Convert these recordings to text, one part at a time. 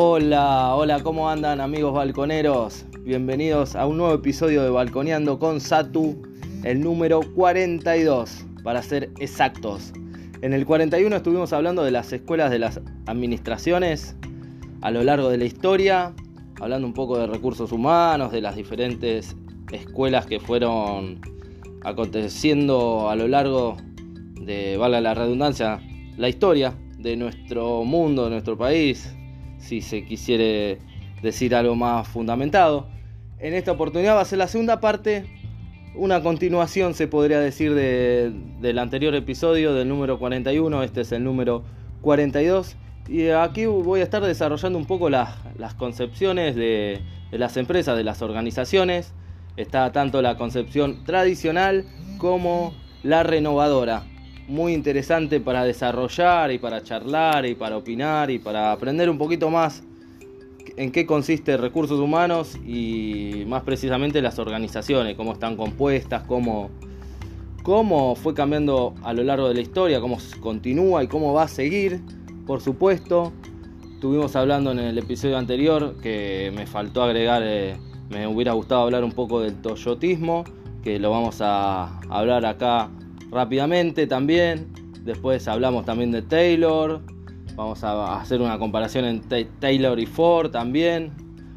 Hola, hola, ¿cómo andan amigos balconeros? Bienvenidos a un nuevo episodio de Balconeando con Satu, el número 42, para ser exactos. En el 41 estuvimos hablando de las escuelas de las administraciones a lo largo de la historia, hablando un poco de recursos humanos, de las diferentes escuelas que fueron aconteciendo a lo largo de, valga la redundancia, la historia de nuestro mundo, de nuestro país, si se quisiere decir algo más fundamentado. En esta oportunidad va a ser la segunda parte, una continuación se podría decir del anterior episodio, del número 41, este es el número 42. Y aquí voy a estar desarrollando un poco las, concepciones de, de las empresas, de las organizaciones. Está tanto la concepción tradicional como la renovadora muy interesante para desarrollar y para charlar y para opinar y para aprender un poquito más en qué consiste recursos humanos y más precisamente las organizaciones, cómo están compuestas, cómo, cómo fue cambiando a lo largo de la historia, cómo continúa y cómo va a seguir, por supuesto. Estuvimos hablando en el episodio anterior que me faltó agregar, eh, me hubiera gustado hablar un poco del toyotismo, que lo vamos a hablar acá rápidamente también. Después hablamos también de Taylor. Vamos a hacer una comparación entre Taylor y Ford también.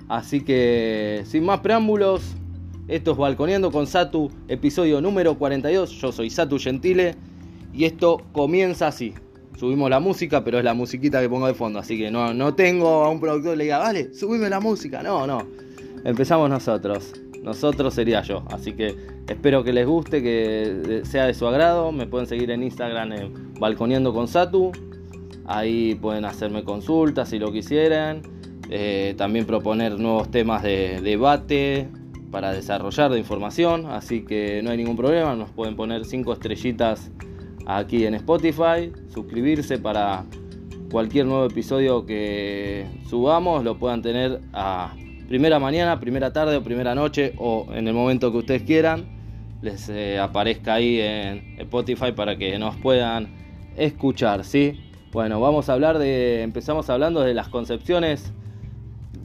Así que sin más preámbulos, esto es Balconeando con Satu, episodio número 42. Yo soy Satu Gentile y esto comienza así. Subimos la música, pero es la musiquita que pongo de fondo, así que no, no tengo a un productor que le diga, vale, subime la música. No, no. Empezamos nosotros nosotros sería yo. Así que espero que les guste, que sea de su agrado. Me pueden seguir en Instagram en Balconeando con Satu. Ahí pueden hacerme consultas si lo quisieran. Eh, también proponer nuevos temas de debate para desarrollar de información. Así que no hay ningún problema. Nos pueden poner 5 estrellitas aquí en Spotify. Suscribirse para cualquier nuevo episodio que subamos. Lo puedan tener a primera mañana, primera tarde o primera noche o en el momento que ustedes quieran, les eh, aparezca ahí en Spotify para que nos puedan escuchar, ¿sí? Bueno, vamos a hablar de, empezamos hablando de las concepciones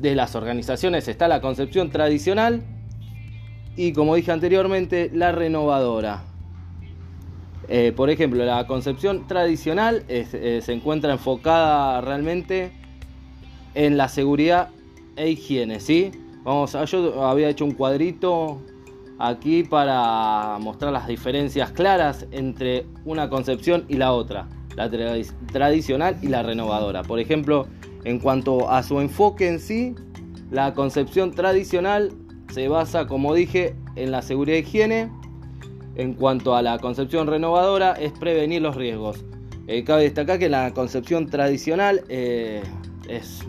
de las organizaciones. Está la concepción tradicional y como dije anteriormente, la renovadora. Eh, por ejemplo, la concepción tradicional eh, se encuentra enfocada realmente en la seguridad e higiene, ¿sí? Vamos, a, yo había hecho un cuadrito aquí para mostrar las diferencias claras entre una concepción y la otra, la tradicional y la renovadora. Por ejemplo, en cuanto a su enfoque en sí, la concepción tradicional se basa, como dije, en la seguridad e higiene. En cuanto a la concepción renovadora, es prevenir los riesgos. Eh, cabe destacar que la concepción tradicional eh,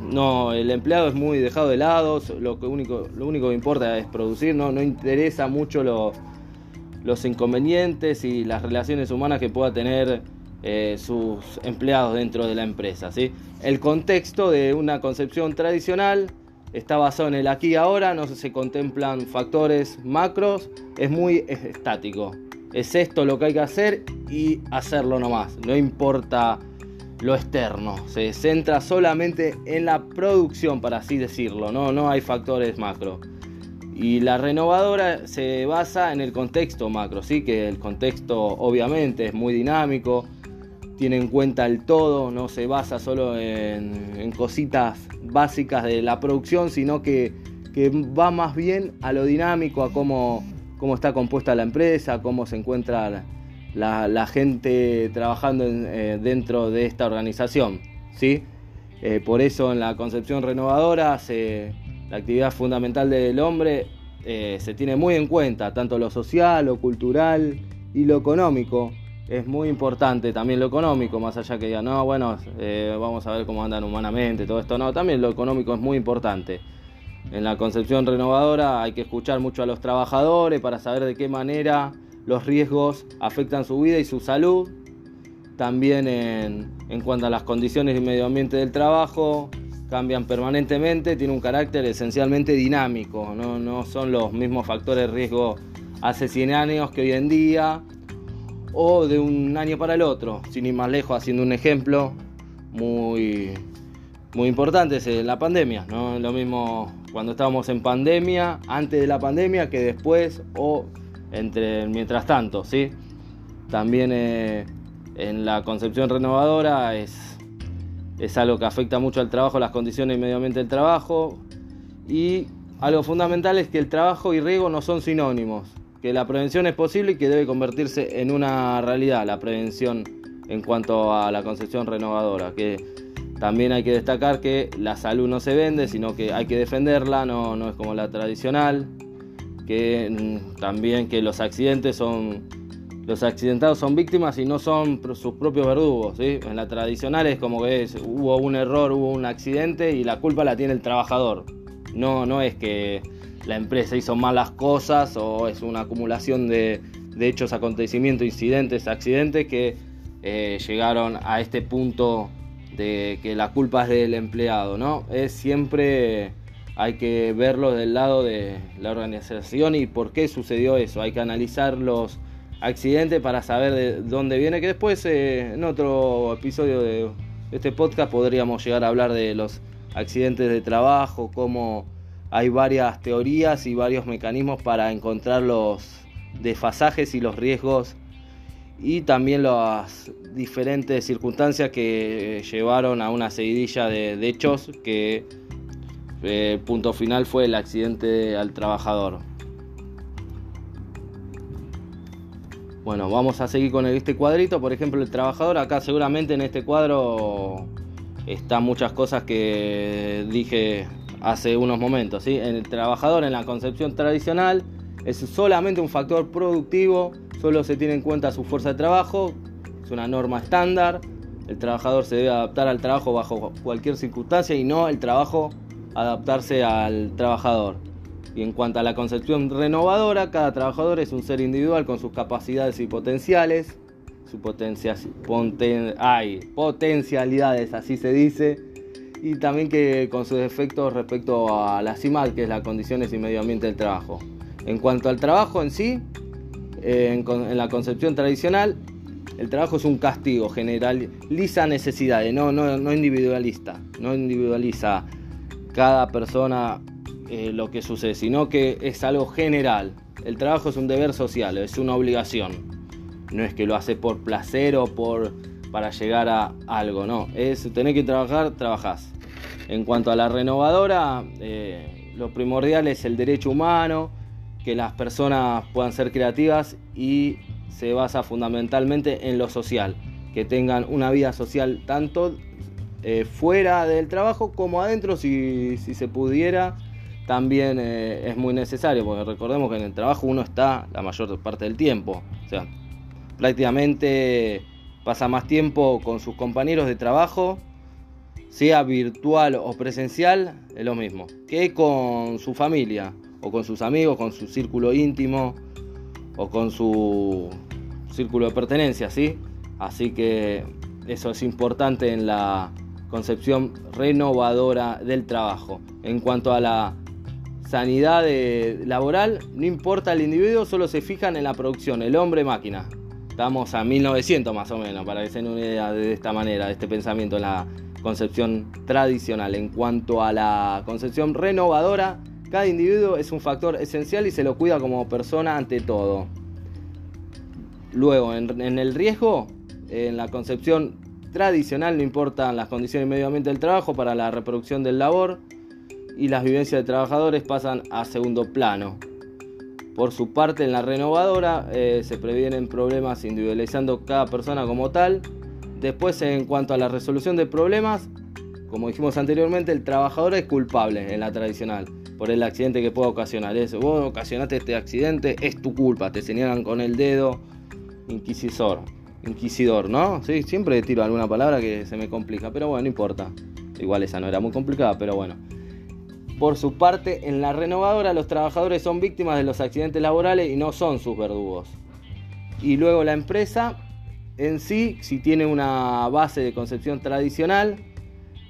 no, el empleado es muy dejado de lado, lo, único, lo único que importa es producir, no, no interesa mucho los inconvenientes y las relaciones humanas que pueda tener eh, sus empleados dentro de la empresa. ¿sí? El contexto de una concepción tradicional está basado en el aquí y ahora, no se contemplan factores macros, es muy estático. Es esto lo que hay que hacer y hacerlo nomás, no importa lo externo, se centra solamente en la producción, para así decirlo, no, no hay factores macro. Y la renovadora se basa en el contexto macro, sí que el contexto obviamente es muy dinámico, tiene en cuenta el todo, no se basa solo en, cositas básicas de la producción, sino que, que, va más bien a lo dinámico, a cómo, cómo está compuesta la empresa, cómo se encuentra la, gente trabajando eh, dentro de esta organización. ¿sí? Eh, por eso en la concepción renovadora la actividad fundamental del hombre eh, se tiene muy en cuenta, tanto lo social, lo cultural y lo económico. Es muy importante también lo económico, más allá que digan, no, bueno, vamos a ver cómo andan humanamente, todo esto. No, también lo económico es muy importante. En la concepción renovadora hay que escuchar mucho a los trabajadores para saber de qué manera los riesgos afectan su vida y su salud. También en, cuanto a las condiciones y medio ambiente del trabajo, cambian permanentemente, tiene un carácter esencialmente dinámico, no, son los mismos factores de riesgo hace 100 años que hoy en día o de un año para el otro, sin ir más lejos, haciendo un ejemplo muy, muy importantes en la pandemia, no lo mismo cuando estábamos en pandemia, antes de la pandemia, que después o entre mientras tanto, ¿sí? También eh, en la concepción renovadora es, es algo que afecta mucho al trabajo, las condiciones y medio ambiente del trabajo. Y algo fundamental es que el trabajo y riego no son sinónimos, que la prevención es posible y que debe convertirse en una realidad, la prevención en cuanto a la concepción renovadora, que también hay que destacar que la salud no se vende, sino que hay que defenderla, no, no es como la tradicional, que mm, también que los accidentes son los accidentados son víctimas y no son sus propios verdugos. En la tradicional es como que es, hubo un error, hubo un accidente y la culpa la tiene el trabajador. No, no es que la empresa hizo malas cosas o es una acumulación de, de hechos, acontecimientos, incidentes, accidentes que eh, llegaron a este punto de que la culpa es del empleado, ¿no? Es siempre hay que verlo del lado de la organización y por qué sucedió eso. Hay que analizar los accidentes para saber de dónde viene, que después eh, en otro episodio de este podcast podríamos llegar a hablar de los accidentes de trabajo, cómo hay varias teorías y varios mecanismos para encontrar los desfasajes y los riesgos y también las diferentes circunstancias que llevaron a una seguidilla de, hechos que eh, punto final fue el accidente al trabajador. Bueno, vamos a seguir con este cuadrito. Por ejemplo, el trabajador. Acá seguramente en este cuadro están muchas cosas que dije hace unos momentos. ¿sí? El trabajador en la concepción tradicional es solamente un factor productivo Solo se tiene en cuenta su fuerza de trabajo, es una norma estándar. El trabajador se debe adaptar al trabajo bajo cualquier circunstancia y no el trabajo adaptarse al trabajador. Y en cuanto a la concepción renovadora, cada trabajador es un ser individual con sus capacidades y potenciales, sus potencialidades, así se dice, y también que con sus efectos respecto a la CIMAD, que es las condiciones y medio ambiente del trabajo. En cuanto al trabajo en sí, en, la concepción tradicional, el trabajo es un castigo, generaliza necesidades, no, no, no individualista, no individualiza cada persona eh, lo que sucede, sino que es algo general. El trabajo es un deber social, es una obligación. No es que lo hace por placer o por para llegar a algo, no. Es tener que trabajar, trabajás. En cuanto a la renovadora, eh, lo primordial es el derecho humano, que las personas puedan ser creativas y se basa fundamentalmente en lo social, que tengan una vida social tanto eh, fuera del trabajo como adentro, si, se pudiera, también eh, es muy necesario, porque recordemos que en el trabajo uno está la mayor parte del tiempo, o sea, prácticamente pasa más tiempo con sus compañeros de trabajo, sea virtual o presencial, es lo mismo, que con su familia o con sus amigos, con su círculo íntimo o con su círculo de pertenencia, ¿sí? Así que eso es importante en la concepción renovadora del trabajo. En cuanto a la sanidad laboral, no importa el individuo, solo se fijan en la producción, el hombre máquina. Estamos a 1900 más o menos, para que se den una idea de esta manera, de este pensamiento en la concepción tradicional. En cuanto a la concepción renovadora, cada individuo es un factor esencial y se lo cuida como persona ante todo. Luego, en, el riesgo, en la concepción tradicional no importan las condiciones y medio ambiente del trabajo para la reproducción del labor y las vivencias de trabajadores pasan a segundo plano. Por su parte, en la renovadora eh, se previenen problemas individualizando cada persona como tal. Después, en cuanto a la resolución de problemas, como dijimos anteriormente, el trabajador es culpable en la tradicional por el accidente que pueda ocasionar. Eso, vos ocasionaste este accidente, es tu culpa, te señalan con el dedo, inquisidor, inquisidor, ¿no? Sí, siempre tiro alguna palabra que se me complica, pero bueno, no importa. Igual esa no era muy complicada, pero bueno. Por su parte, en la renovadora los trabajadores son víctimas de los accidentes laborales y no son sus verdugos. Y luego la empresa en sí, si tiene una base de concepción tradicional,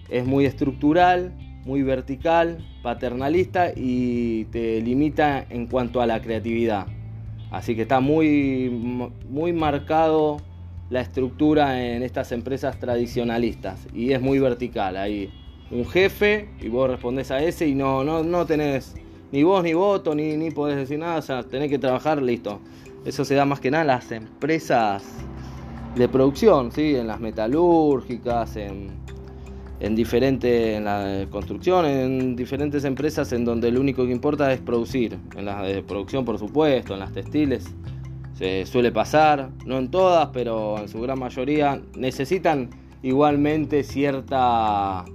es muy estructural, muy vertical, paternalista y te limita en cuanto a la creatividad. Así que está muy, muy marcado la estructura en estas empresas tradicionalistas y es muy vertical ahí. un jefe y vos respondés a ese y no, no, no tenés ni voz ni voto, ni, ni podés decir nada, o sea, tenés que trabajar, listo. Eso se da más que nada en las empresas de producción, ¿sí? en las metalúrgicas, en, en diferentes, en la construcción, en diferentes empresas en donde lo único que importa es producir. En las de producción, por supuesto, en las textiles se suele pasar, no en todas, pero en su gran mayoría necesitan igualmente cierta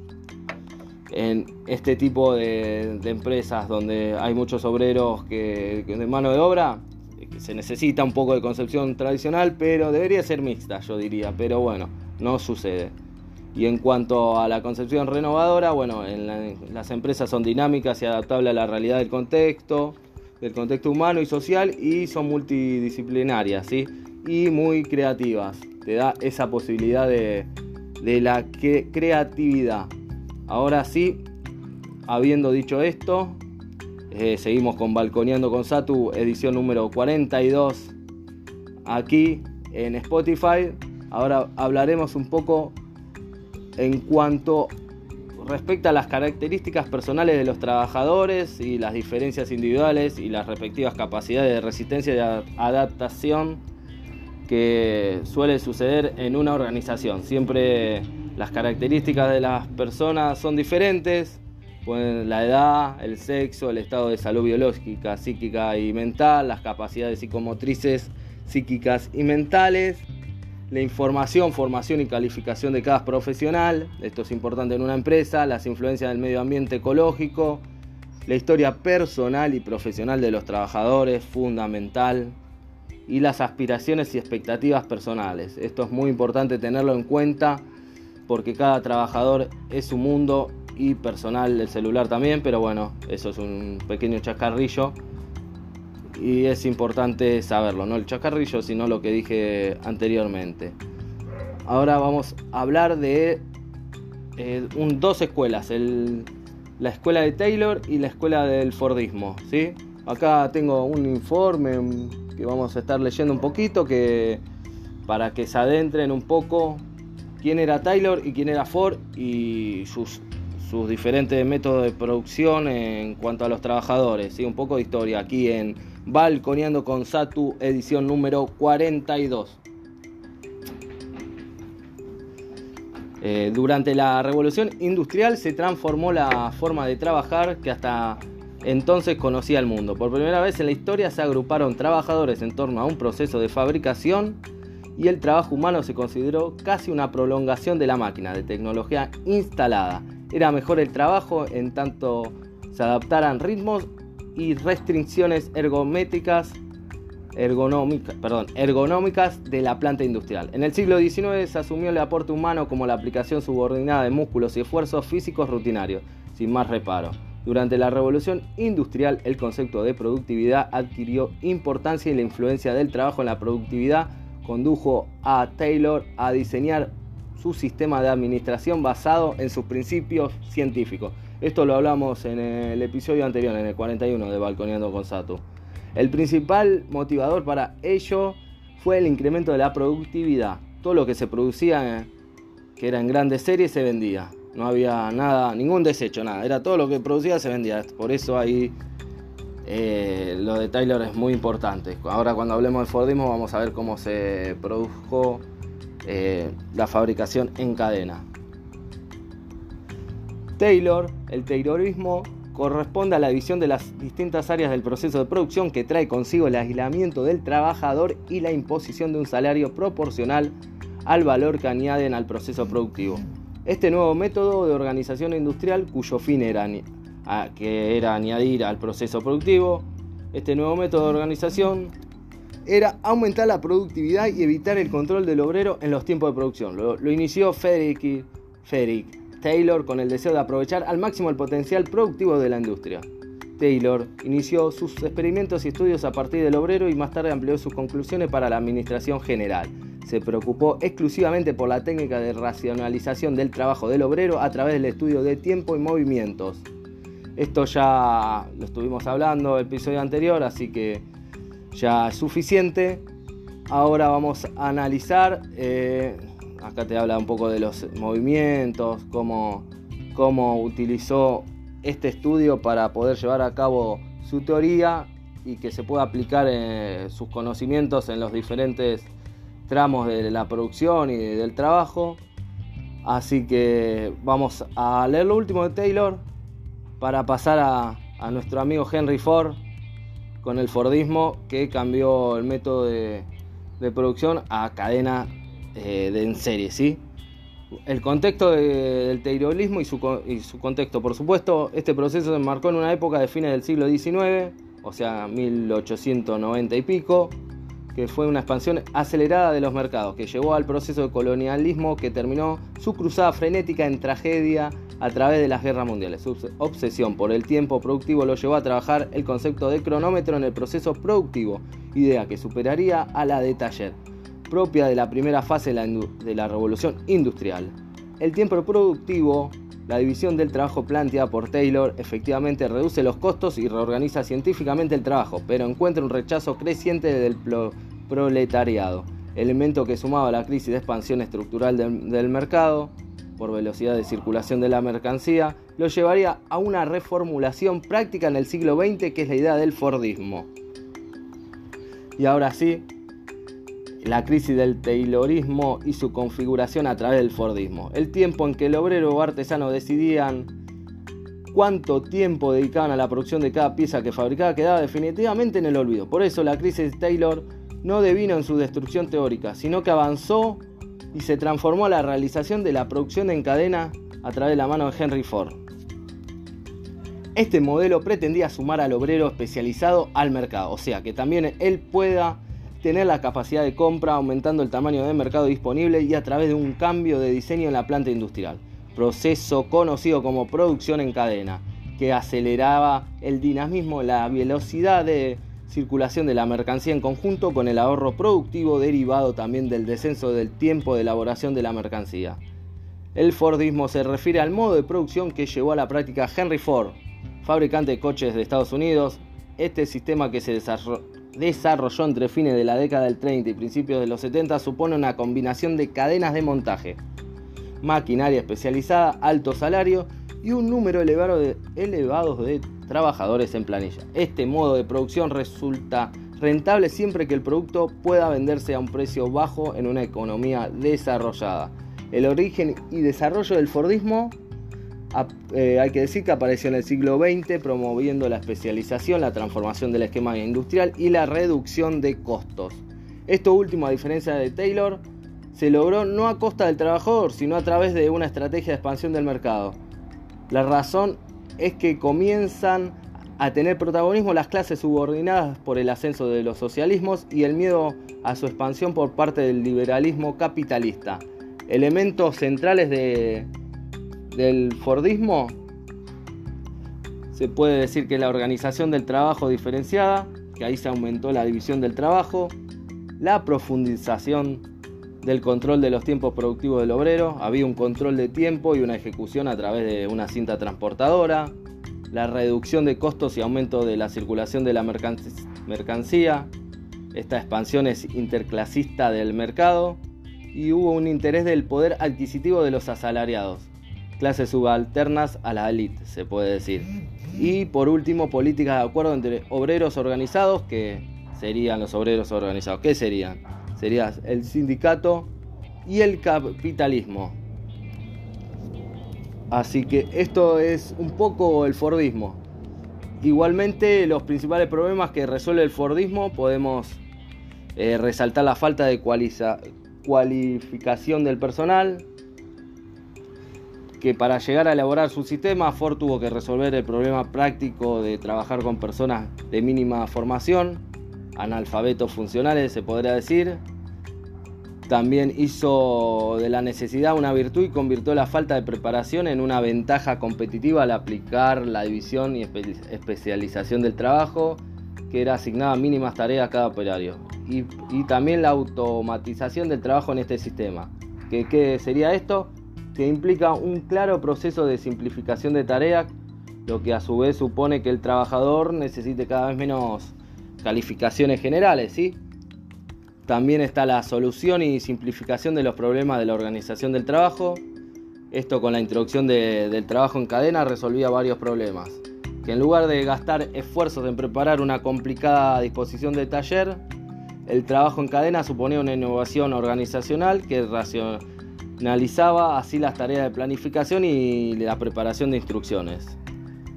en este tipo de, empresas donde hay muchos obreros que, de mano de obra se necesita un poco de concepción tradicional pero debería ser mixta yo diría pero bueno no sucede. Y en cuanto a la concepción renovadora, bueno, en las empresas son dinámicas y adaptables a la realidad del contexto, del contexto humano y social y son multidisciplinarias, ¿sí? Y muy creativas. Te da esa posibilidad de, la creatividad. Ahora sí, habiendo dicho esto, eh, seguimos con Balconeando con Satu, edición número 42, aquí en Spotify. Ahora hablaremos un poco en cuanto respecta a las características personales de los trabajadores y las diferencias individuales y las respectivas capacidades de resistencia y adaptación que suele suceder en una organización. Siempre las características de las personas son diferentes, la edad, el sexo, el estado de salud biológica, psíquica y mental, las capacidades psicomotrices, psíquicas y mentales la información, formación y calificación de cada profesional, esto es importante en una empresa, las influencias del medio ambiente ecológico, la historia personal y profesional de los trabajadores, fundamental, y las aspiraciones y expectativas personales. Esto es muy importante tenerlo en cuenta porque cada trabajador es su mundo y personal el celular también, pero bueno, eso es un pequeño chascarrillo y es importante saberlo, no el chacarrillo, sino lo que dije anteriormente. Ahora vamos a hablar de eh, dos escuelas, la escuela de Taylor y la escuela del Fordismo. ¿sí? Acá tengo un informe que vamos a estar leyendo un poquito que, para que se adentren un poco quién era Taylor y quién era Ford y sus, sus diferentes métodos de producción en cuanto a los trabajadores. ¿sí? Un poco de historia aquí en Balconeando con Satu, edición número 42. Eh, durante la revolución industrial se transformó la forma de trabajar que hasta entonces conocía el mundo. Por primera vez en la historia se agruparon trabajadores en torno a un proceso de fabricación y el trabajo humano se consideró casi una prolongación de la máquina, de tecnología instalada. Era mejor el trabajo en tanto se adaptaran ritmos y restricciones ergométricas, ergonómicas, perdón, ergonómicas de la planta industrial. En el siglo XIX se asumió el aporte humano como la aplicación subordinada de músculos y esfuerzos físicos rutinarios, sin más reparo. Durante la revolución industrial el concepto de productividad adquirió importancia y la influencia del trabajo en la productividad condujo a Taylor a diseñar su sistema de administración basado en sus principios científicos. Esto lo hablamos en el episodio anterior, en el 41 de Balconeando con Sato. El principal motivador para ello fue el incremento de la productividad. Todo lo que se producía, que era en grandes series, se vendía. No había nada, ningún desecho, nada. Era todo lo que producía, se vendía. Por eso ahí eh, lo de Taylor es muy importante. Ahora cuando hablemos de Fordismo vamos a ver cómo se produjo eh, la fabricación en cadena. Taylor, el Taylorismo corresponde a la visión de las distintas áreas del proceso de producción que trae consigo el aislamiento del trabajador y la imposición de un salario proporcional al valor que añaden al proceso productivo. Este nuevo método de organización industrial, cuyo fin era, que era añadir al proceso productivo, este nuevo método de organización era aumentar la productividad y evitar el control del obrero en los tiempos de producción. Lo, inició Frederick, Frederick Taylor con el deseo de aprovechar al máximo el potencial productivo de la industria. Taylor inició sus experimentos y estudios a partir del obrero y más tarde amplió sus conclusiones para la administración general. Se preocupó exclusivamente por la técnica de racionalización del trabajo del obrero a través del estudio de tiempo y movimientos. Esto ya lo estuvimos hablando el episodio anterior, así que ya es suficiente. Ahora vamos a analizar eh, acá te habla un poco de los movimientos, cómo cómo utilizó este estudio para poder llevar a cabo su teoría y que se pueda aplicar eh, sus conocimientos en los diferentes tramos de la producción y del trabajo. Así que vamos a leer lo último de Taylor para pasar a, nuestro amigo Henry Ford con el Fordismo que cambió el método de, producción a cadena eh, de en serie, ¿sí? El contexto del taylorismo y su, y su contexto, por supuesto, este proceso se marcó en una época de fines del siglo XIX, o sea, 1890 y pico, que fue una expansión acelerada de los mercados, que llevó al proceso de colonialismo que terminó su cruzada frenética en tragedia a través de las guerras mundiales. Su obsesión por el tiempo productivo lo llevó a trabajar el concepto de cronómetro en el proceso productivo, idea que superaría a la de taller, propia de la primera fase de la, revolución industrial. El tiempo productivo la división del trabajo planteada por Taylor efectivamente reduce los costos y reorganiza científicamente el trabajo, pero encuentra un rechazo creciente del proletariado, elemento que sumaba a la crisis de expansión estructural del, mercado por velocidad de circulación de la mercancía, lo llevaría a una reformulación práctica en el siglo XX que es la idea del Fordismo. Y ahora sí, la crisis del Taylorismo y su configuración a través del Fordismo. El tiempo en que el obrero o artesano decidían cuánto tiempo dedicaban a la producción de cada pieza que fabricaba quedaba definitivamente en el olvido. Por eso la crisis de Taylor no devino en su destrucción teórica, sino que avanzó y se transformó a la realización de la producción en cadena a través de la mano de Henry Ford. Este modelo pretendía sumar al obrero especializado al mercado, o sea, que también él pueda tener la capacidad de compra aumentando el tamaño del mercado disponible y a través de un cambio de diseño en la planta industrial, proceso conocido como producción en cadena, que aceleraba el dinamismo, la velocidad de circulación de la mercancía en conjunto con el ahorro productivo derivado también del descenso del tiempo de elaboración de la mercancía. El Fordismo se refiere al modo de producción que llevó a la práctica Henry Ford, fabricante de coches de Estados Unidos. Este sistema que se desarrolló desarrolló entre fines de la década del 30 y principios de los 70 supone una combinación de cadenas de montaje, maquinaria especializada, alto salario y un número elevado de, elevados de trabajadores en planilla. Este modo de producción resulta rentable siempre que el producto pueda venderse a un precio bajo en una economía desarrollada. El origen y desarrollo del Fordismo eh, hay que decir que apareció en el siglo XX promoviendo la especialización, la transformación del esquema industrial y la reducción de costos. Esto último, a diferencia de Taylor, se logró no a costa del trabajador, sino a través de una estrategia de expansión del mercado. La razón es que comienzan a tener protagonismo las clases subordinadas por el ascenso de los socialismos y el miedo a su expansión por parte del liberalismo capitalista. Elementos centrales de, del Fordismo, se puede decir que la organización del trabajo diferenciada, que ahí se aumentó la división del trabajo, la profundización del control de los tiempos productivos del obrero, había un control de tiempo y una ejecución a través de una cinta transportadora, la reducción de costos y aumento de la circulación de la mercancía, esta expansión es interclasista del mercado y hubo un interés del poder adquisitivo de los asalariados clases subalternas a la élite, se puede decir. Y por último, políticas de acuerdo entre obreros organizados, que serían los obreros organizados. ¿Qué serían? Sería el sindicato y el capitalismo. Así que esto es un poco el Fordismo. Igualmente, los principales problemas que resuelve el Fordismo podemos eh, resaltar la falta de cualificación del personal, que para llegar a elaborar su sistema, Ford tuvo que resolver el problema práctico de trabajar con personas de mínima formación, analfabetos funcionales se podría decir. También hizo de la necesidad una virtud y convirtió la falta de preparación en una ventaja competitiva al aplicar la división y especialización del trabajo, que era asignada mínimas tareas a cada operario. Y, también la automatización del trabajo en este sistema. ¿Qué sería esto? Que implica un claro proceso de simplificación de tareas, lo que a su vez supone que el trabajador necesite cada vez menos calificaciones generales, ¿sí? También está la solución y simplificación de los problemas de la organización del trabajo, Esto con la introducción del trabajo en cadena resolvía varios problemas. Que en lugar de gastar esfuerzos en preparar una complicada disposición de taller, el trabajo en cadena suponía una innovación organizacional que racionalizaba así las tareas de planificación y la preparación de instrucciones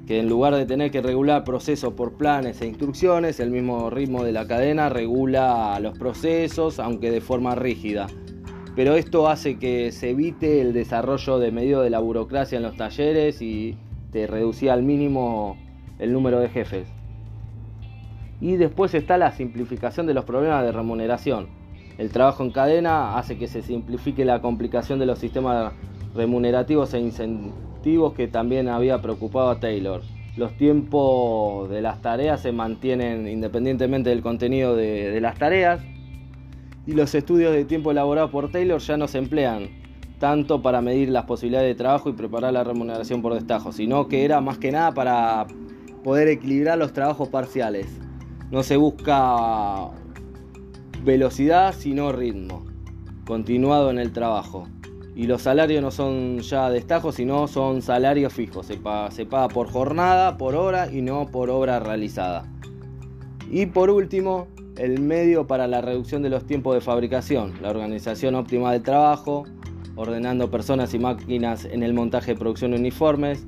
que en lugar de tener que regular procesos por planes e instrucciones, el mismo ritmo de la cadena regula los procesos, aunque de forma rígida. Pero esto hace que se evite el desarrollo de medio de la burocracia en los talleres y te reducía al mínimo el número de jefes. Y después está la simplificación de los problemas de remuneración. El trabajo en cadena hace que se simplifique la complicación de los sistemas remunerativos e incentivos que también había preocupado a Taylor. Los tiempos de las tareas se mantienen independientemente del contenido de, las tareas y los estudios de tiempo elaborados por Taylor ya no se emplean tanto para medir las posibilidades de trabajo y preparar la remuneración por destajo, sino que era más que nada para poder equilibrar los trabajos parciales. No se busca velocidad, sino ritmo, continuado en el trabajo y los salarios no son ya destajos, sino son salarios fijos. Se paga, por jornada, por hora y no por obra realizada. Y por último, el medio para la reducción de los tiempos de fabricación, la organización óptima del trabajo, ordenando personas y máquinas en el montaje de producción uniformes.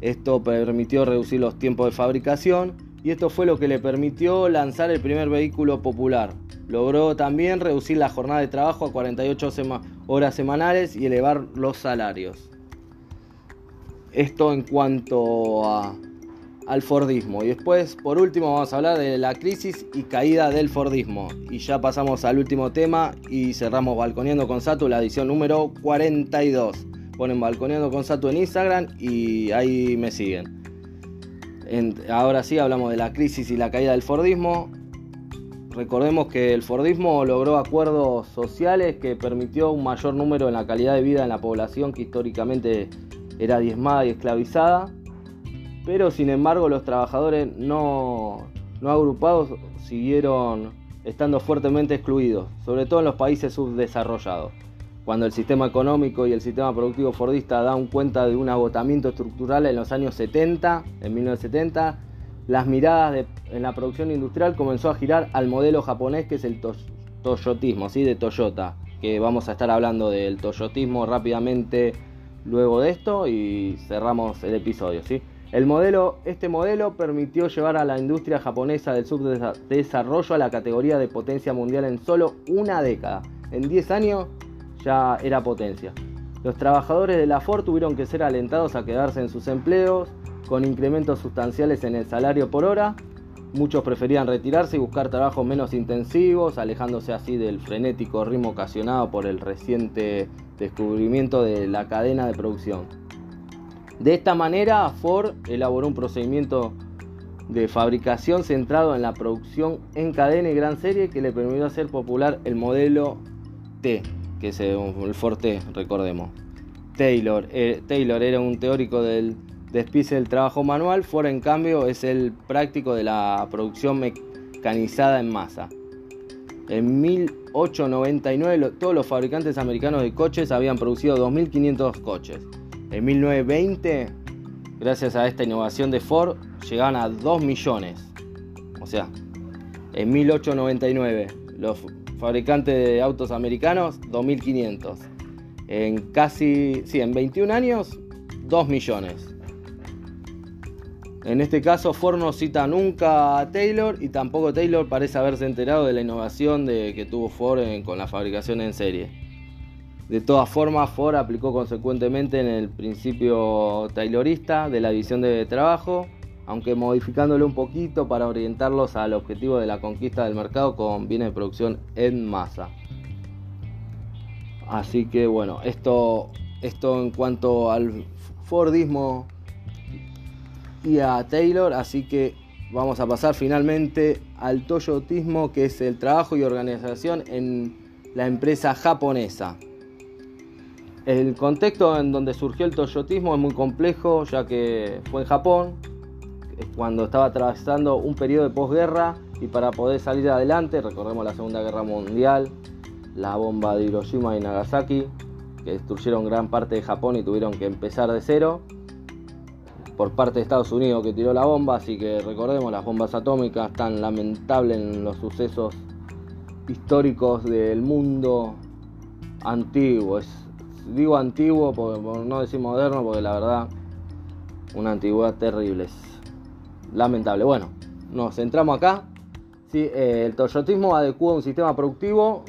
Esto permitió reducir los tiempos de fabricación y esto fue lo que le permitió lanzar el primer vehículo popular, Logró también reducir la jornada de trabajo a 48 horas semanales y elevar los salarios. Esto en cuanto al Fordismo. Y después, por último, vamos a hablar de la crisis y caída del Fordismo. Y ya pasamos al último tema y cerramos Balconeando con Satu, la edición número 42. Ponen Balconeando con Satu en Instagram y ahí me siguen. ahora sí hablamos de la crisis y la caída del Fordismo. Recordemos que el Fordismo logró acuerdos sociales que permitió un mayor número en la calidad de vida en la población que históricamente era diezmada y esclavizada, pero sin embargo los trabajadores no, no agrupados siguieron estando fuertemente excluidos, sobre todo en los países subdesarrollados. Cuando el sistema económico y el sistema productivo fordista dan cuenta de un agotamiento estructural en los años 70, en 1970, las miradas en la producción industrial comenzó a girar al modelo japonés que es el toyotismo, ¿sí? de Toyota, que vamos a estar hablando del toyotismo rápidamente luego de esto y cerramos el episodio. ¿sí? El modelo, este modelo permitió llevar a la industria japonesa del subdesarrollo a la categoría de potencia mundial en solo una década. En 10 años ya era potencia. Los trabajadores de la Ford tuvieron que ser alentados a quedarse en sus empleos con incrementos sustanciales en el salario por hora. Muchos preferían retirarse y buscar trabajos menos intensivos, alejándose así del frenético ritmo ocasionado por el reciente descubrimiento de la cadena de producción. De esta manera, Ford elaboró un procedimiento de fabricación centrado en la producción en cadena y gran serie que le permitió hacer popular el modelo T, que es el Ford T, recordemos. Taylor, eh, Taylor era un teórico del despice del trabajo manual, Ford en cambio es el práctico de la producción mecanizada en masa. En 1899 todos los fabricantes americanos de coches habían producido 2.500 coches. En 1920, gracias a esta innovación de Ford, llegaban a 2 millones. O sea, en 1899 los fabricantes de autos americanos 2.500. En casi, sí, en 21 años 2 millones. En este caso, Ford no cita nunca a Taylor y tampoco Taylor parece haberse enterado de la innovación de, que tuvo Ford con la fabricación en serie. De todas formas, Ford aplicó consecuentemente en el principio taylorista de la división de trabajo, aunque modificándolo un poquito para orientarlos al objetivo de la conquista del mercado con bienes de producción en masa. Así que bueno, esto, esto en cuanto al Fordismo y a Taylor, así que vamos a pasar finalmente al Toyotismo, que es el trabajo y organización en la empresa japonesa. El contexto en donde surgió el Toyotismo es muy complejo, ya que fue en Japón, cuando estaba atravesando un periodo de posguerra y para poder salir adelante, recordemos la Segunda Guerra Mundial, la bomba de Hiroshima y Nagasaki, que destruyeron gran parte de Japón y tuvieron que empezar de cero por parte de Estados Unidos que tiró la bomba, así que recordemos las bombas atómicas tan lamentables en los sucesos históricos del mundo antiguo. digo antiguo por, no decir moderno, porque la verdad una antigüedad terrible. Es lamentable. Bueno, nos centramos acá. Sí, eh, el toyotismo adecua un sistema productivo,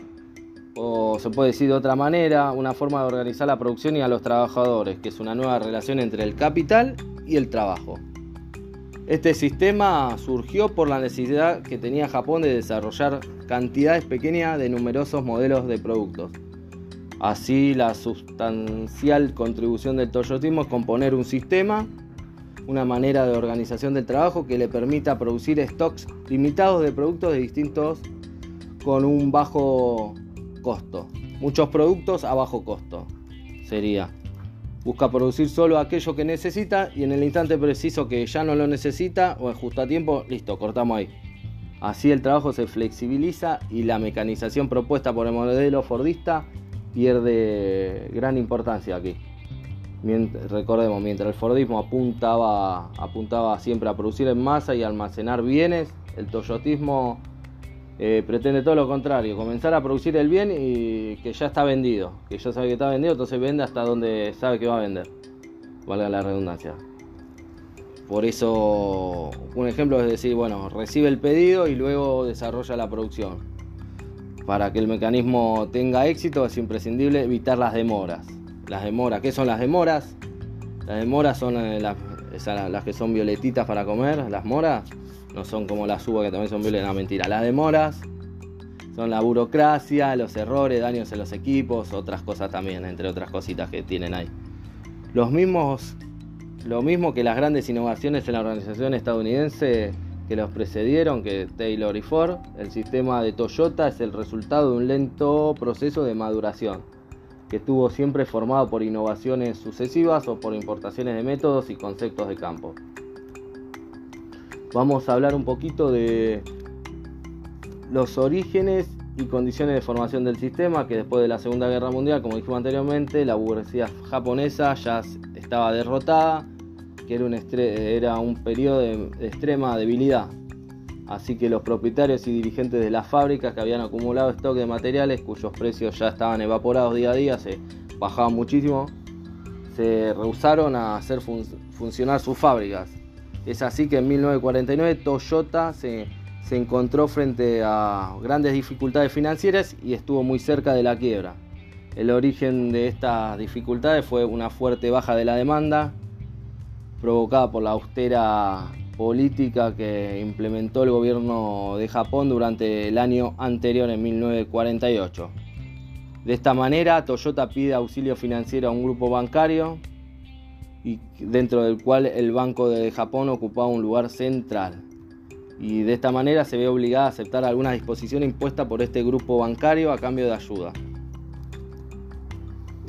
o se puede decir de otra manera, una forma de organizar la producción y a los trabajadores, que es una nueva relación entre el capital el trabajo. Este sistema surgió por la necesidad que tenía Japón de desarrollar cantidades pequeñas de numerosos modelos de productos. Así, la sustancial contribución del toyotismo es componer un sistema, una manera de organización del trabajo que le permita producir stocks limitados de productos de distintos con un bajo costo. Muchos productos a bajo costo sería. Busca producir solo aquello que necesita y en el instante preciso que ya no lo necesita o en justo a tiempo, listo, cortamos ahí. Así el trabajo se flexibiliza y la mecanización propuesta por el modelo Fordista pierde gran importancia aquí. recordemos, mientras el Fordismo apuntaba, apuntaba siempre a producir en masa y almacenar bienes, el Toyotismo eh, pretende todo lo contrario, comenzar a producir el bien y que ya está vendido, que ya sabe que está vendido, entonces vende hasta donde sabe que va a vender, valga la redundancia. Por eso, un ejemplo es decir, bueno, recibe el pedido y luego desarrolla la producción. Para que el mecanismo tenga éxito es imprescindible evitar las demoras. Las demoras, ¿qué son las demoras? Las demoras son eh, las, las que son violetitas para comer, las moras no son como las uvas que también son violentas, no, mentira. Las demoras son la burocracia, los errores, daños en los equipos, otras cosas también, entre otras cositas que tienen ahí. Los mismos, lo mismo que las grandes innovaciones en la organización estadounidense que los precedieron, que Taylor y Ford, el sistema de Toyota es el resultado de un lento proceso de maduración, que estuvo siempre formado por innovaciones sucesivas o por importaciones de métodos y conceptos de campo vamos a hablar un poquito de los orígenes y condiciones de formación del sistema, que después de la Segunda Guerra Mundial, como dijimos anteriormente, la burguesía japonesa ya estaba derrotada, que era un, era un periodo de, extrema debilidad. Así que los propietarios y dirigentes de las fábricas que habían acumulado stock de materiales cuyos precios ya estaban evaporados día a día, se bajaban muchísimo, se rehusaron a hacer funcionar sus fábricas es así que en 1949 Toyota se, encontró frente a grandes dificultades financieras y estuvo muy cerca de la quiebra. El origen de estas dificultades fue una fuerte baja de la demanda provocada por la austera política que implementó el gobierno de Japón durante el año anterior, en 1948. De esta manera, Toyota pide auxilio financiero a un grupo bancario y dentro del cual el Banco de Japón ocupaba un lugar central. Y de esta manera se ve obligada a aceptar alguna disposición impuesta por este grupo bancario a cambio de ayuda.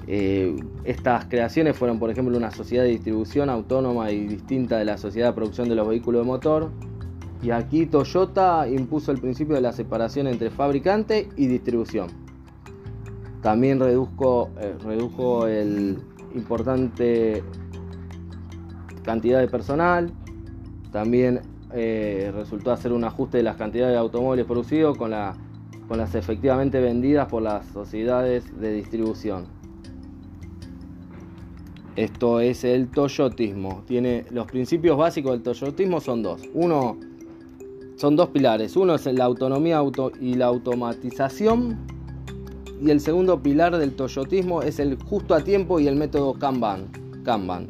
Eh, estas creaciones fueron, por ejemplo, una sociedad de distribución autónoma y distinta de la sociedad de producción de los vehículos de motor. Y aquí Toyota impuso el principio de la separación entre fabricante y distribución. También redujo, eh, redujo el importante cantidad de personal, también eh, resultó hacer un ajuste de las cantidades de automóviles producidos con, con las efectivamente vendidas por las sociedades de distribución. Esto es el toyotismo. Tiene los principios básicos del toyotismo son dos. Uno son dos pilares. Uno es la autonomía auto y la automatización. Y el segundo pilar del toyotismo es el justo a tiempo y el método Kanban. Kanban.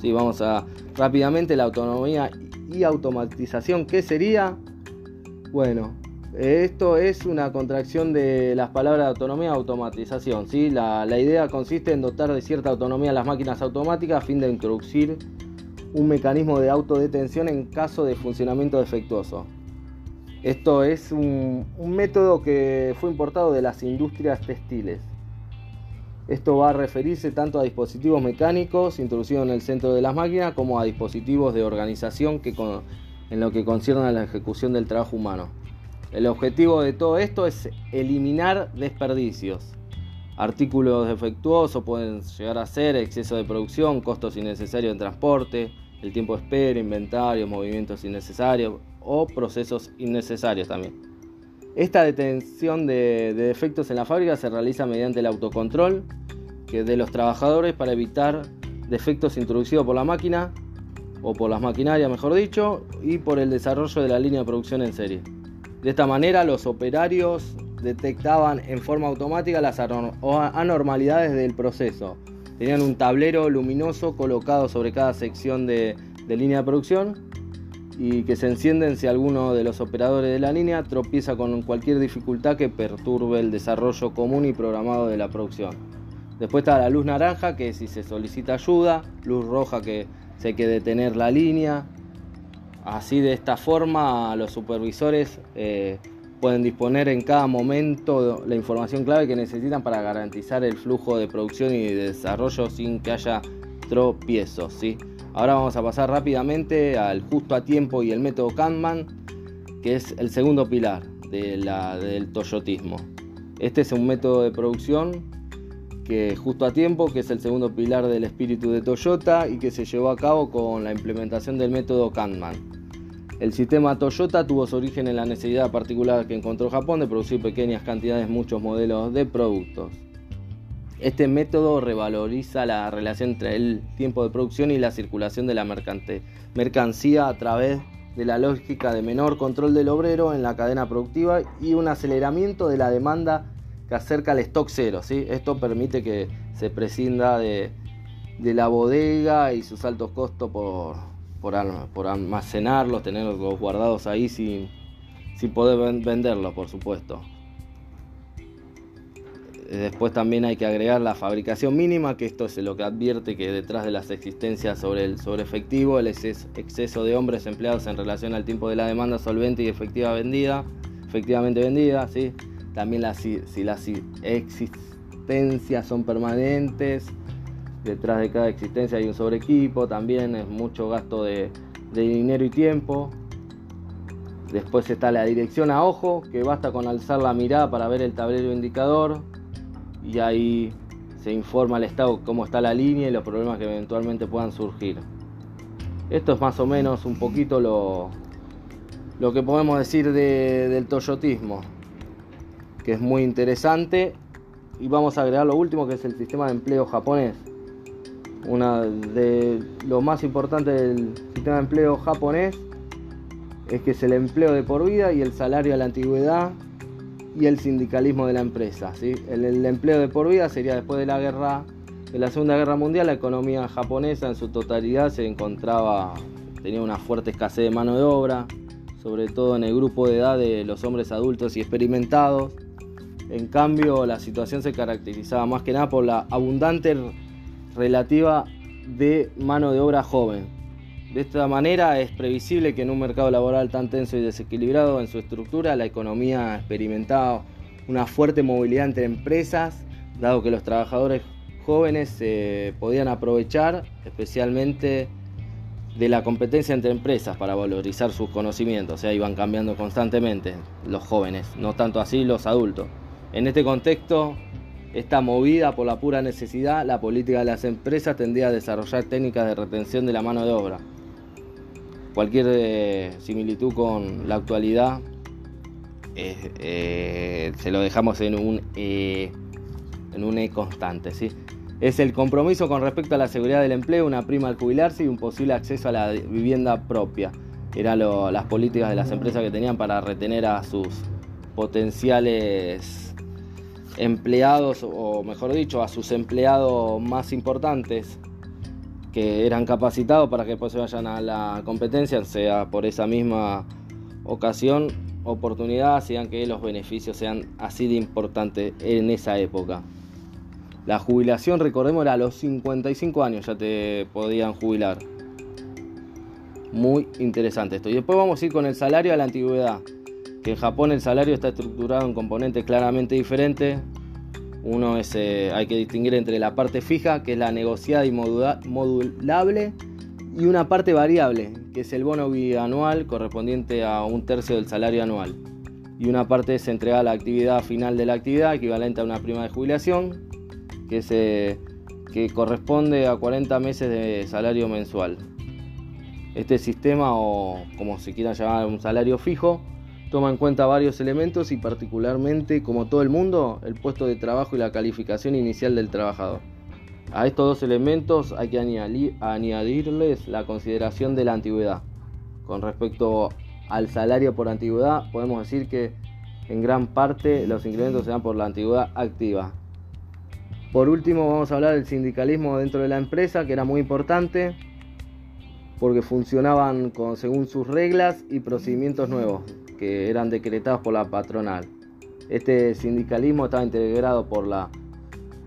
Sí, vamos a rápidamente la autonomía y automatización. ¿Qué sería? Bueno, esto es una contracción de las palabras autonomía automatización. ¿sí? La, idea consiste en dotar de cierta autonomía a las máquinas automáticas a fin de introducir un mecanismo de autodetención en caso de funcionamiento defectuoso. Esto es un, método que fue importado de las industrias textiles. Esto va a referirse tanto a dispositivos mecánicos introducidos en el centro de las máquinas como a dispositivos de organización que en lo que concierne a la ejecución del trabajo humano. El objetivo de todo esto es eliminar desperdicios. Artículos defectuosos pueden llegar a ser exceso de producción, costos innecesarios en transporte, el tiempo de espera, inventario, movimientos innecesarios o procesos innecesarios también. Esta detención de, defectos en la fábrica se realiza mediante el autocontrol de los trabajadores para evitar defectos introducidos por la máquina o por las maquinarias, mejor dicho, y por el desarrollo de la línea de producción en serie. De esta manera, los operarios detectaban en forma automática las anormalidades del proceso. Tenían un tablero luminoso colocado sobre cada sección de, línea de producción y que se encienden si alguno de los operadores de la línea tropieza con cualquier dificultad que perturbe el desarrollo común y programado de la producción. Después está la luz naranja, que si se solicita ayuda, luz roja, que se hay que detener la línea. Así de esta forma los supervisores eh, pueden disponer en cada momento la información clave que necesitan para garantizar el flujo de producción y de desarrollo sin que haya tropiezos. ¿sí? Ahora vamos a pasar rápidamente al justo a tiempo y el método Kanban, que es el segundo pilar de la, del toyotismo. Este es un método de producción justo a tiempo, que es el segundo pilar del espíritu de Toyota y que se llevó a cabo con la implementación del método Kanban. El sistema Toyota tuvo su origen en la necesidad particular que encontró Japón de producir pequeñas cantidades, muchos modelos de productos. Este método revaloriza la relación entre el tiempo de producción y la circulación de la mercancía a través de la lógica de menor control del obrero en la cadena productiva y un aceleramiento de la demanda que acerca al stock cero. ¿sí? Esto permite que se prescinda de, de la bodega y sus altos costos por, por, almacenarlos, tenerlos guardados ahí sin, sin poder venderlos, por supuesto. Después también hay que agregar la fabricación mínima, que esto es lo que advierte que detrás de las existencias sobre el sobre efectivo, el exceso de hombres empleados en relación al tiempo de la demanda solvente y efectiva vendida, efectivamente vendida, ¿sí? También si las existencias son permanentes, detrás de cada existencia hay un sobreequipo, también es mucho gasto de, dinero y tiempo. Después está la dirección a ojo, que basta con alzar la mirada para ver el tablero indicador y ahí se informa al estado cómo está la línea y los problemas que eventualmente puedan surgir. Esto es más o menos un poquito lo, lo que podemos decir del toyotismo, que es muy interesante. Y vamos a agregar lo último, que es el sistema de empleo japonés. Una de lo más importante del sistema de empleo japonés es que es el empleo de por vida y el salario a la antigüedad y el sindicalismo de la empresa. ¿sí? El, empleo de por vida sería después de la guerra, de la Segunda Guerra Mundial, la economía japonesa en su totalidad se encontraba, tenía una fuerte escasez de mano de obra, sobre todo en el grupo de edad de los hombres adultos y experimentados. En cambio, la situación se caracterizaba más que nada por la abundante relativa de mano de obra joven. De esta manera es previsible que en un mercado laboral tan tenso y desequilibrado en su estructura, la economía ha experimentado una fuerte movilidad entre empresas, dado que los trabajadores jóvenes se podían aprovechar especialmente de la competencia entre empresas para valorizar sus conocimientos, o sea, iban cambiando constantemente los jóvenes, no tanto así los adultos. En este contexto, esta movida por la pura necesidad, la política de las empresas tendría a desarrollar técnicas de retención de la mano de obra. Cualquier eh, similitud con la actualidad eh, se lo dejamos en un, en un E constante. ¿sí? Es el compromiso con respecto a la seguridad del empleo, una prima al jubilarse y un posible acceso a la vivienda propia. Eran las políticas de las empresas que tenían para retener a sus potenciales empleados, o mejor dicho, a sus empleados más importantes que eran capacitados para que después se vayan a la competencia, sea por esa misma ocasión, oportunidad, hacían que los beneficios sean así de importantes en esa época. La jubilación, recordemos, era a los 55 años ya te podían jubilar. Muy interesante esto. Y después vamos a ir con el salario a la antigüedad que en Japón el salario está estructurado en componentes claramente diferentes. Uno es, eh, hay que distinguir entre la parte fija, que es la negociada y modulable, y una parte variable, que es el bono bianual correspondiente a un tercio del salario anual. y una parte se entrega a la actividad final de la actividad, equivalente a una prima de jubilación, que, se, que corresponde a 40 meses de salario mensual. Este sistema, o como se quiera llamar, un salario fijo, toma en cuenta varios elementos y particularmente, como todo el mundo, el puesto de trabajo y la calificación inicial del trabajador. A estos dos elementos hay que añadirles la consideración de la antigüedad. Con respecto al salario por antigüedad, podemos decir que en gran parte los incrementos se dan por la antigüedad activa. Por último, vamos a hablar del sindicalismo dentro de la empresa, que era muy importante porque funcionaban según sus reglas y procedimientos nuevos que eran decretados por la patronal. Este sindicalismo estaba integrado por la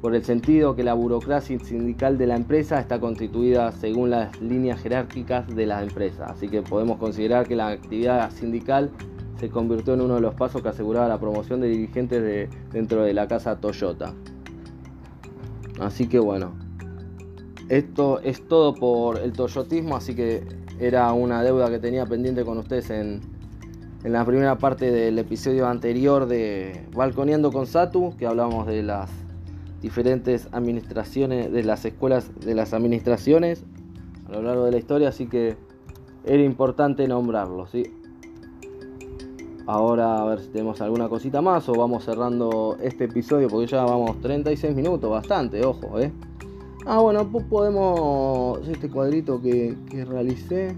por el sentido que la burocracia sindical de la empresa está constituida según las líneas jerárquicas de la empresa. Así que podemos considerar que la actividad sindical se convirtió en uno de los pasos que aseguraba la promoción de dirigentes de, dentro de la casa Toyota. Así que bueno, esto es todo por el toyotismo, así que era una deuda que tenía pendiente con ustedes en, en la primera parte del episodio anterior de Balconeando con Satu, que hablamos de las diferentes administraciones, de las escuelas de las administraciones a lo largo de la historia, así que era importante nombrarlo. Ahora a ver si tenemos alguna cosita más o vamos cerrando este episodio porque ya vamos 36 minutos, bastante, ojo, ¿eh? Ah, bueno, pues podemos este cuadrito que, que realicé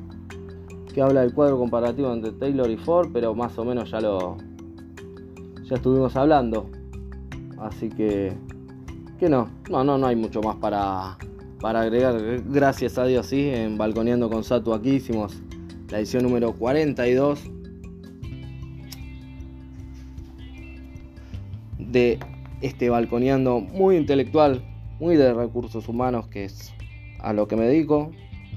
que habla del cuadro comparativo entre Taylor y Ford, pero más o menos ya lo ya estuvimos hablando. Así que que no, no, no, no hay mucho más para, para agregar. Gracias a Dios, sí, en Balconeando con Satu aquí hicimos la edición número 42 de este Balconeando muy intelectual, muy de recursos humanos, que es a lo que me dedico,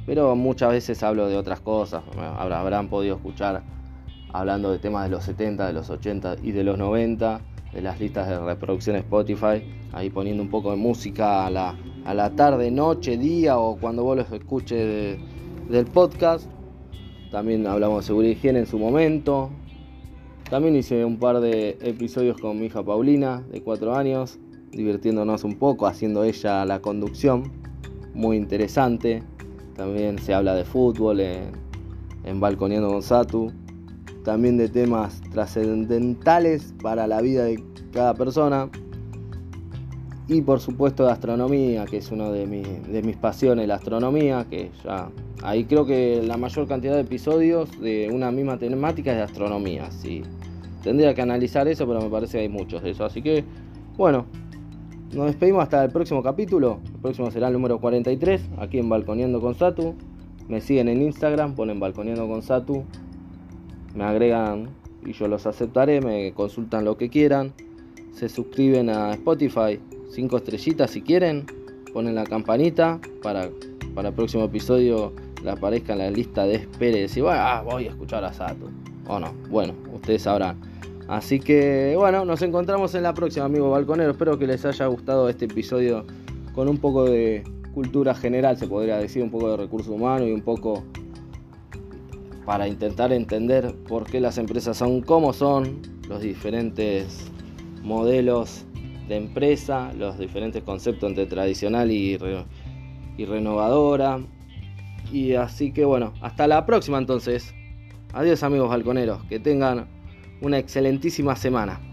pero muchas veces hablo de otras cosas. Habrán podido escuchar hablando de temas de los 70, de los 80 y de los 90 de las listas de reproducción Spotify, ahí poniendo un poco de música a la, a la tarde, noche, día o cuando vos los escuches del podcast. También hablamos de seguridad y higiene en su momento. También hice un par de episodios con mi hija Paulina, de 4 años, divirtiéndonos un poco, haciendo ella la conducción. Muy interesante. También se habla de fútbol en, en Balconeando con también de temas trascendentales para la vida de cada persona. Y por supuesto de astronomía, que es una de, de mis pasiones, la astronomía, que ya ahí creo que la mayor cantidad de episodios de una misma temática es de astronomía. Sí. Tendría que analizar eso, pero me parece que hay muchos de eso. Así que, bueno, nos despedimos hasta el próximo capítulo. El próximo será el número 43, aquí en Balconeando con Satu. Me siguen en Instagram, ponen Balconeando con Satu me agregan y yo los aceptaré, me consultan lo que quieran, se suscriben a Spotify, 5 estrellitas si quieren, ponen la campanita para, para el próximo episodio le aparezca en la lista de espera y decir, ah, voy a escuchar a Sato. O no, bueno, ustedes sabrán. Así que bueno, nos encontramos en la próxima, amigos balconeros. Espero que les haya gustado este episodio con un poco de cultura general, se podría decir, un poco de recursos humanos y un poco para intentar entender por qué las empresas son como son, los diferentes modelos de empresa, los diferentes conceptos entre tradicional y, y renovadora. Y así que bueno, hasta la próxima entonces. Adiós amigos balconeros, que tengan una excelentísima semana.